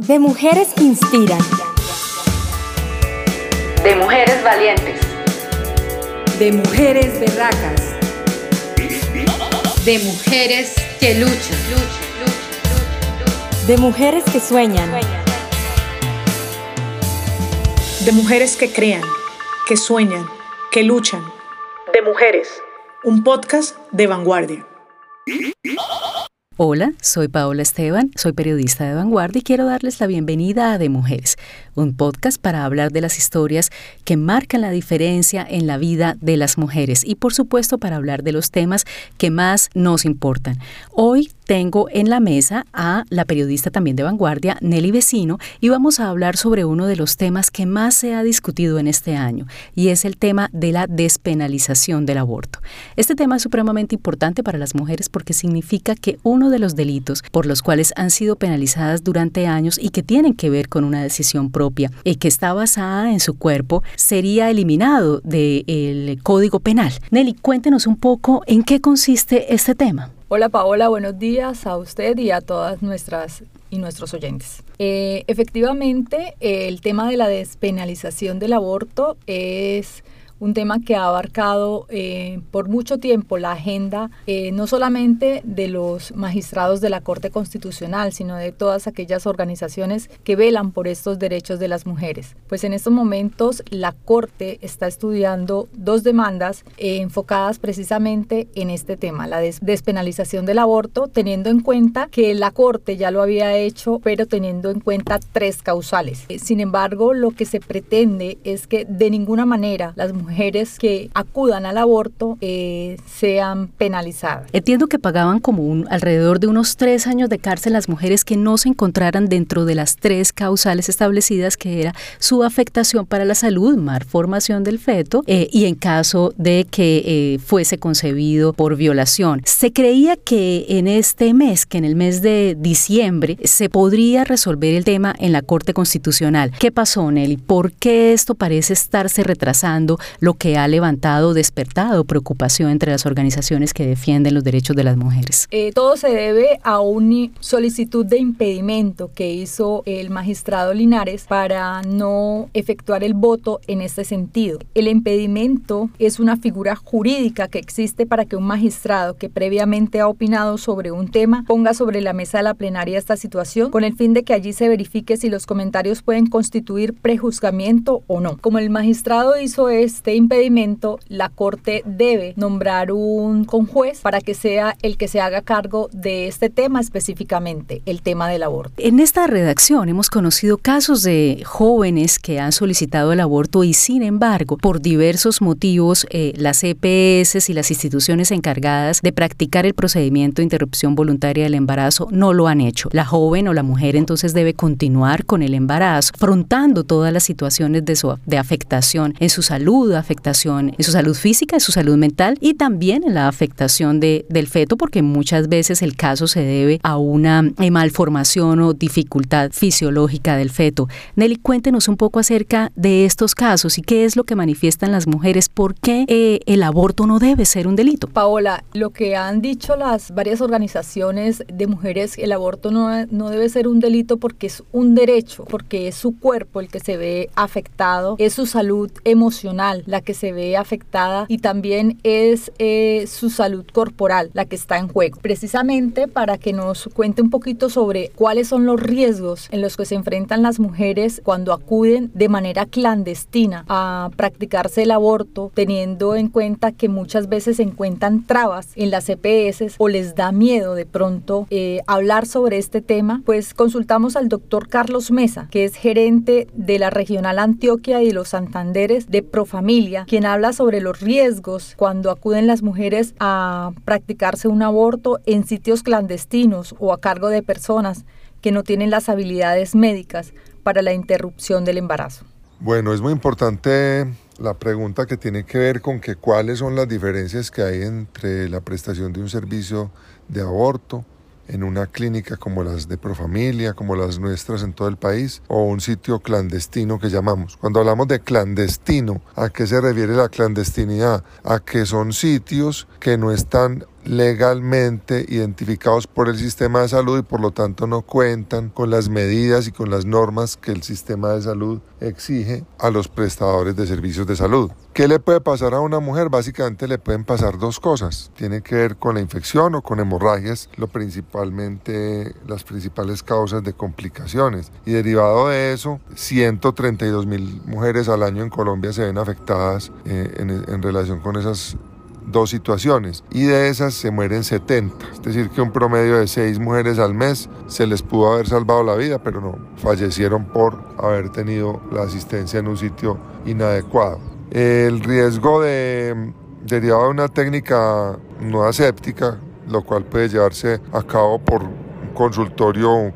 De mujeres que inspiran. De mujeres valientes. De mujeres berracas. De mujeres que luchan. De mujeres que sueñan. De mujeres que crean, que sueñan, que luchan. De mujeres. Un podcast de vanguardia. Hola, soy Paola Esteban, soy periodista de Vanguardia y quiero darles la bienvenida a De Mujeres, un podcast para hablar de las historias que marcan la diferencia en la vida de las mujeres y por supuesto para hablar de los temas que más nos importan. Hoy tengo en la mesa a la periodista también de Vanguardia, Nelly Vecino, y vamos a hablar sobre uno de los temas que más se ha discutido en este año, y es el tema de la despenalización del aborto. Este tema es supremamente importante para las mujeres porque significa que uno de los delitos por los cuales han sido penalizadas durante años y que tienen que ver con una decisión propia y que está basada en su cuerpo sería eliminado del Código Penal. Nelly, cuéntenos un poco en qué consiste este tema. Hola Paola, buenos días a usted y a todas nuestras y nuestros oyentes. Eh, efectivamente, el tema de la despenalización del aborto es un tema que ha abarcado eh, por mucho tiempo la agenda eh, no solamente de los magistrados de la Corte Constitucional, sino de todas aquellas organizaciones que velan por estos derechos de las mujeres. Pues en estos momentos la Corte está estudiando dos demandas eh, enfocadas precisamente en este tema, la despenalización del aborto, teniendo en cuenta que la Corte ya lo había hecho, pero teniendo en cuenta tres causales. Sin embargo, lo que se pretende es que de ninguna manera las mujeres mujeres que acudan al aborto eh, sean penalizadas. Entiendo que pagaban como un, alrededor de unos tres años de cárcel las mujeres que no se encontraran dentro de las tres causales establecidas, que era su afectación para la salud, malformación del feto, eh, y en caso de que eh, fuese concebido por violación. Se creía que en este mes, que en el mes de diciembre, se podría resolver el tema en la Corte Constitucional. ¿Qué pasó, Nelly? ¿Por qué esto parece estarse retrasando? Lo que ha levantado, despertado preocupación entre las organizaciones que defienden los derechos de las mujeres. Eh, todo se debe a una solicitud de impedimento que hizo el magistrado Linares para no efectuar el voto en este sentido. El impedimento es una figura jurídica que existe para que un magistrado que previamente ha opinado sobre un tema ponga sobre la mesa de la plenaria esta situación con el fin de que allí se verifique si los comentarios pueden constituir prejuzgamiento o no. Como el magistrado hizo este este impedimento, la Corte debe nombrar un conjuez para que sea el que se haga cargo de este tema específicamente, el tema del aborto. En esta redacción hemos conocido casos de jóvenes que han solicitado el aborto y sin embargo, por diversos motivos, eh, las EPS y las instituciones encargadas de practicar el procedimiento de interrupción voluntaria del embarazo no lo han hecho. La joven o la mujer entonces debe continuar con el embarazo, afrontando todas las situaciones de, su, de afectación en su salud, afectación en su salud física, en su salud mental y también en la afectación de, del feto, porque muchas veces el caso se debe a una eh, malformación o dificultad fisiológica del feto. Nelly, cuéntenos un poco acerca de estos casos y qué es lo que manifiestan las mujeres, por qué eh, el aborto no debe ser un delito. Paola, lo que han dicho las varias organizaciones de mujeres, el aborto no, no debe ser un delito porque es un derecho, porque es su cuerpo el que se ve afectado, es su salud emocional, la que se ve afectada y también es eh, su salud corporal la que está en juego. Precisamente para que nos cuente un poquito sobre cuáles son los riesgos en los que se enfrentan las mujeres cuando acuden de manera clandestina a practicarse el aborto, teniendo en cuenta que muchas veces se encuentran trabas en las EPS o les da miedo de pronto eh, hablar sobre este tema, pues consultamos al doctor Carlos Mesa, que es gerente de la regional Antioquia y los Santanderes de Profamilia quien habla sobre los riesgos cuando acuden las mujeres a practicarse un aborto en sitios clandestinos o a cargo de personas que no tienen las habilidades médicas para la interrupción del embarazo. Bueno, es muy importante la pregunta que tiene que ver con que cuáles son las diferencias que hay entre la prestación de un servicio de aborto en una clínica como las de Profamilia, como las nuestras en todo el país, o un sitio clandestino que llamamos. Cuando hablamos de clandestino, ¿a qué se refiere la clandestinidad? A que son sitios que no están legalmente identificados por el sistema de salud y por lo tanto no cuentan con las medidas y con las normas que el sistema de salud exige a los prestadores de servicios de salud. ¿Qué le puede pasar a una mujer? Básicamente le pueden pasar dos cosas. Tiene que ver con la infección o con hemorragias, lo principalmente las principales causas de complicaciones. Y derivado de eso, 132 mil mujeres al año en Colombia se ven afectadas eh, en, en relación con esas dos situaciones y de esas se mueren 70. Es decir, que un promedio de 6 mujeres al mes se les pudo haber salvado la vida, pero no, fallecieron por haber tenido la asistencia en un sitio inadecuado. El riesgo de derivado de una técnica no aséptica, lo cual puede llevarse a cabo por consultorio,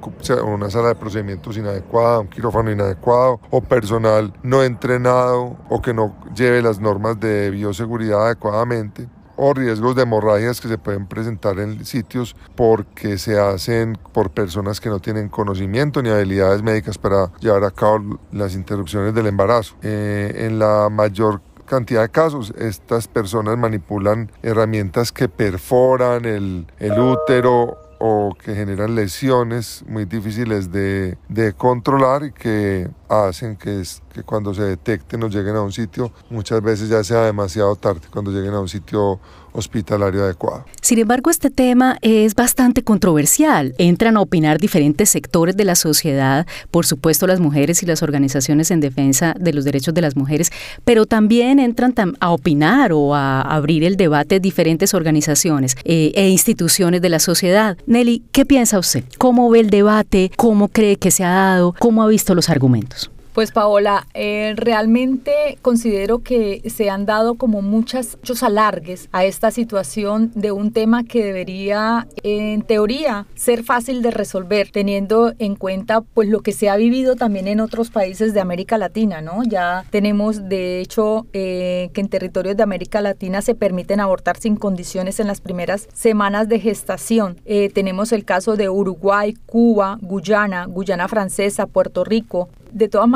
una sala de procedimientos inadecuada, un quirófano inadecuado o personal no entrenado o que no lleve las normas de bioseguridad adecuadamente o riesgos de hemorragias que se pueden presentar en sitios porque se hacen por personas que no tienen conocimiento ni habilidades médicas para llevar a cabo las interrupciones del embarazo. Eh, en la mayor cantidad de casos, estas personas manipulan herramientas que perforan el útero o que generan lesiones muy difíciles de, de controlar y que hacen que, es, que cuando se detecten o lleguen a un sitio, muchas veces ya sea demasiado tarde, cuando lleguen a un sitio hospitalario adecuado. Sin embargo, este tema es bastante controversial. Entran a opinar diferentes sectores de la sociedad, por supuesto las mujeres y las organizaciones en defensa de los derechos de las mujeres, pero también entran a opinar o a abrir el debate diferentes organizaciones eh, e instituciones de la sociedad. Nelly, ¿qué piensa usted? ¿Cómo ve el debate? ¿Cómo cree que se ha dado? ¿Cómo ha visto los argumentos? Pues Paola, eh, realmente considero que se han dado como muchas, muchos alargues a esta situación de un tema que debería, en teoría, ser fácil de resolver, teniendo en cuenta pues lo que se ha vivido también en otros países de América Latina, ¿no? Ya tenemos, de hecho, eh, que en territorios de América Latina se permiten abortar sin condiciones en las primeras semanas de gestación. Eh, tenemos el caso de Uruguay, Cuba, Guyana, Guyana Francesa, Puerto Rico, de todas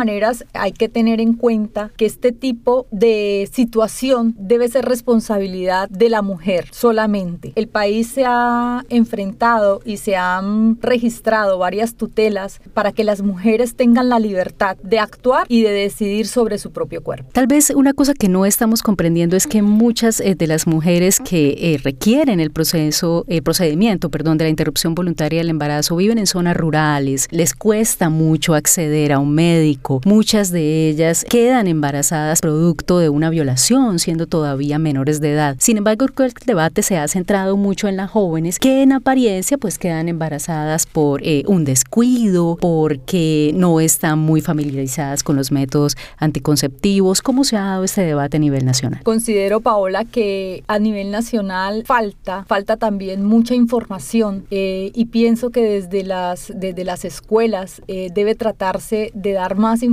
hay que tener en cuenta que este tipo de situación debe ser responsabilidad de la mujer solamente. El país se ha enfrentado y se han registrado varias tutelas para que las mujeres tengan la libertad de actuar y de decidir sobre su propio cuerpo. Tal vez una cosa que no estamos comprendiendo es que muchas eh, de las mujeres que eh, requieren el proceso, el procedimiento, perdón, de la interrupción voluntaria del embarazo viven en zonas rurales, les cuesta mucho acceder a un médico Muchas de ellas quedan embarazadas producto de una violación, siendo todavía menores de edad. Sin embargo, el debate se ha centrado mucho en las jóvenes que en apariencia pues quedan embarazadas por eh, un descuido, porque no están muy familiarizadas con los métodos anticonceptivos. ¿Cómo se ha dado este debate a nivel nacional? Considero, Paola, que a nivel nacional falta, falta también mucha información eh, y pienso que desde las, desde las escuelas eh, debe tratarse de dar más información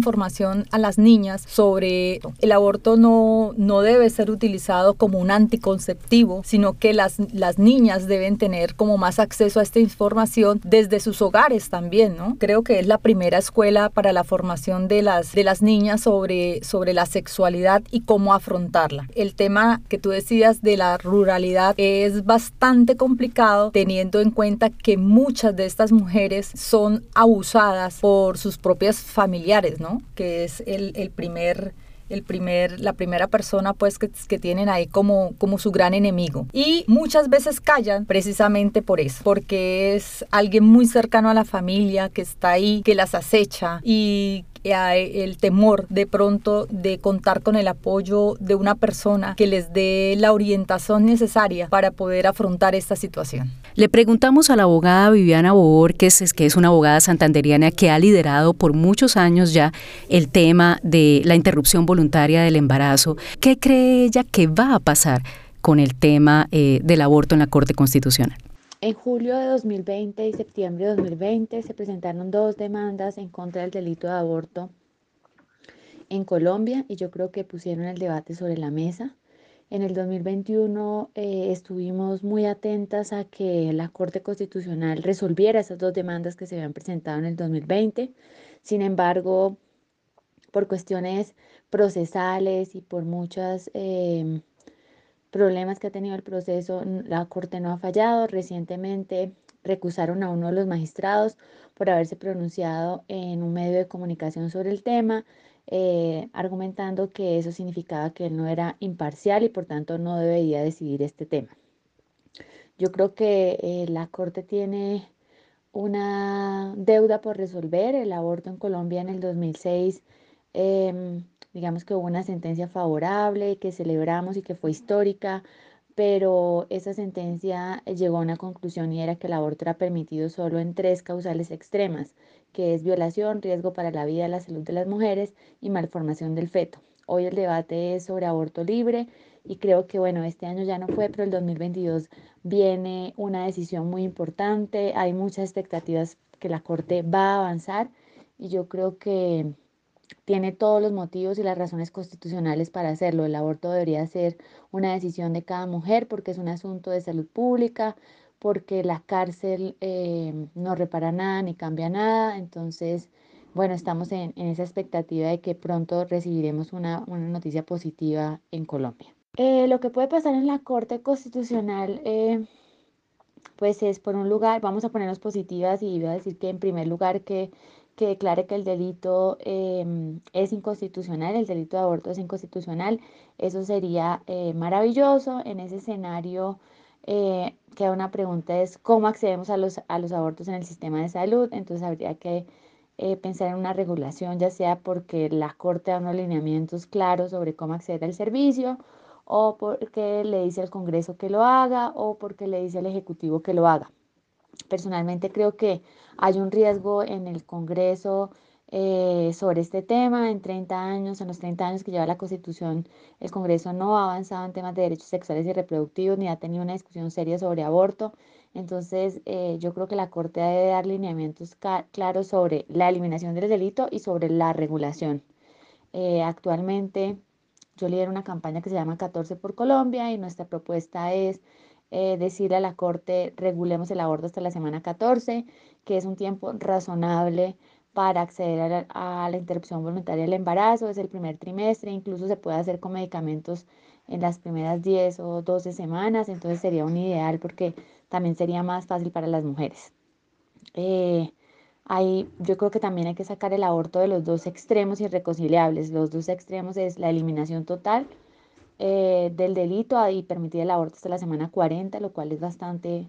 a las niñas sobre el aborto no, no debe ser utilizado como un anticonceptivo, sino que las, las niñas deben tener como más acceso a esta información desde sus hogares también, ¿no? Creo que es la primera escuela para la formación de las, de las niñas sobre, sobre la sexualidad y cómo afrontarla. El tema que tú decías de la ruralidad es bastante complicado teniendo en cuenta que muchas de estas mujeres son abusadas por sus propias familiares, Que es el, primer el primer, la primera persona pues que, tienen ahí como su gran enemigo. Y muchas veces callan precisamente por eso, porque es alguien muy cercano a la familia que está ahí, que las acecha y el temor de pronto de contar con el apoyo de una persona que les dé la orientación necesaria para poder afrontar esta situación. Le preguntamos a la abogada Viviana Bobor, que es, que es una abogada santanderiana que ha liderado por muchos años ya el tema de la interrupción voluntaria del embarazo. ¿Qué cree ella que va a pasar con el tema eh, del aborto en la Corte Constitucional? En julio de 2020 y septiembre de 2020 se presentaron dos demandas en contra del delito de aborto en Colombia y yo creo que pusieron el debate sobre la mesa. En el 2021 eh, estuvimos muy atentas a que la Corte Constitucional resolviera esas dos demandas que se habían presentado en el 2020. Sin embargo, por cuestiones procesales y por muchas... Eh, problemas que ha tenido el proceso, la Corte no ha fallado. Recientemente recusaron a uno de los magistrados por haberse pronunciado en un medio de comunicación sobre el tema, eh, argumentando que eso significaba que él no era imparcial y por tanto no debería decidir este tema. Yo creo que eh, la Corte tiene una deuda por resolver. El aborto en Colombia en el 2006, em, digamos que hubo una sentencia favorable que celebramos y que fue histórica, pero esa sentencia llegó a una conclusión y era que el aborto era permitido solo en tres causales extremas, que es violación, riesgo para la vida y la salud de las mujeres y malformación del feto. Hoy el debate es sobre aborto libre y creo que bueno, este año ya no fue, pero el 2022 viene una decisión muy importante, hay muchas expectativas que la Corte va a avanzar y yo creo que tiene todos los motivos y las razones constitucionales para hacerlo. El aborto debería ser una decisión de cada mujer porque es un asunto de salud pública, porque la cárcel eh, no repara nada ni cambia nada. Entonces, bueno, estamos en, esa expectativa de que pronto recibiremos una, noticia positiva en Colombia. Eh, lo que puede pasar en la Corte Constitucional, eh, pues es por un lugar, vamos a ponernos positivas y voy a decir que en primer lugar que que declare que el delito em, es inconstitucional, el delito de aborto es inconstitucional, eso sería eh, maravilloso. En ese escenario eh, queda una pregunta es cómo accedemos a los, a los abortos en el sistema de salud, entonces habría que eh, pensar en una regulación, ya sea porque la Corte da unos lineamientos claros sobre cómo acceder al servicio, o porque le dice al Congreso que lo haga, o porque le dice al Ejecutivo que lo haga. Personalmente creo que hay un riesgo en el Congreso eh, sobre este tema. En 30 años, en los 30 años que lleva la Constitución, el Congreso no ha avanzado en temas de derechos sexuales y reproductivos ni ha tenido una discusión seria sobre aborto. Entonces, eh, yo creo que la Corte debe dar lineamientos claros sobre la eliminación del delito y sobre la regulación. Eh, actualmente, yo lidero una campaña que se llama 14 por Colombia y nuestra propuesta es eh, decirle a la Corte regulemos el aborto hasta la semana 14, que es un tiempo razonable para acceder a la, interrupción voluntaria del embarazo, es el primer trimestre, incluso se puede hacer con medicamentos en las primeras 10 o 12 semanas, entonces sería un ideal porque también sería más fácil para las mujeres. Eh, yo creo que también hay que sacar el aborto de los dos extremos irreconciliables. Los dos extremos es la eliminación total eh, del delito y permitir el aborto hasta la semana 40, lo cual es bastante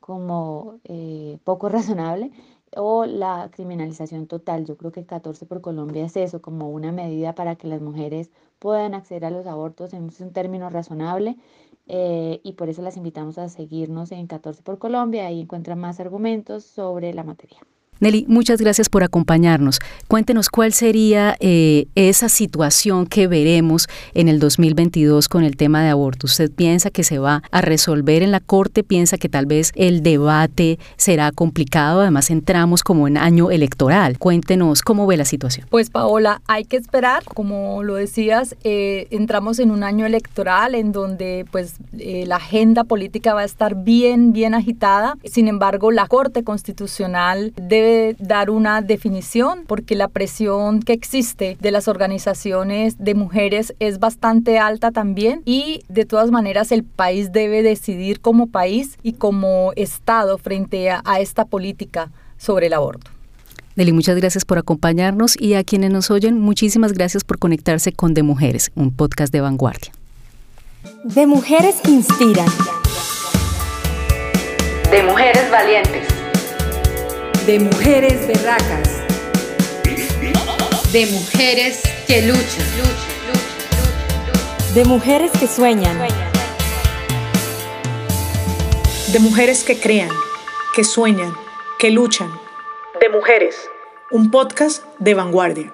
como eh, poco razonable, o la criminalización total. Yo creo que el 14 por Colombia es eso, como una medida para que las mujeres puedan acceder a los abortos en un término razonable. Eh, y por eso las invitamos a seguirnos en 14 por Colombia, ahí encuentran más argumentos sobre la materia. Nelly, muchas gracias por acompañarnos. Cuéntenos cuál sería eh, esa situación que veremos en el 2022 con el tema de aborto. ¿Usted piensa que se va a resolver en la Corte? ¿Piensa que tal vez el debate será complicado? Además, entramos como en año electoral. Cuéntenos cómo ve la situación. Pues Paola, hay que esperar. Como lo decías, eh, entramos en un año electoral en donde pues eh, la agenda política va a estar bien, bien agitada. Sin embargo, la Corte Constitucional debe dar una definición porque la presión que existe de las organizaciones de mujeres es bastante alta también y de todas maneras el país debe decidir como país y como Estado frente a, esta política sobre el aborto. Deli, muchas gracias por acompañarnos y a quienes nos oyen, muchísimas gracias por conectarse con De Mujeres, un podcast de vanguardia. De Mujeres que Inspiran. De Mujeres Valientes de mujeres berracas, de mujeres que luchan, de mujeres que sueñan, de mujeres que crean, que sueñan, que luchan, de mujeres, un podcast de vanguardia.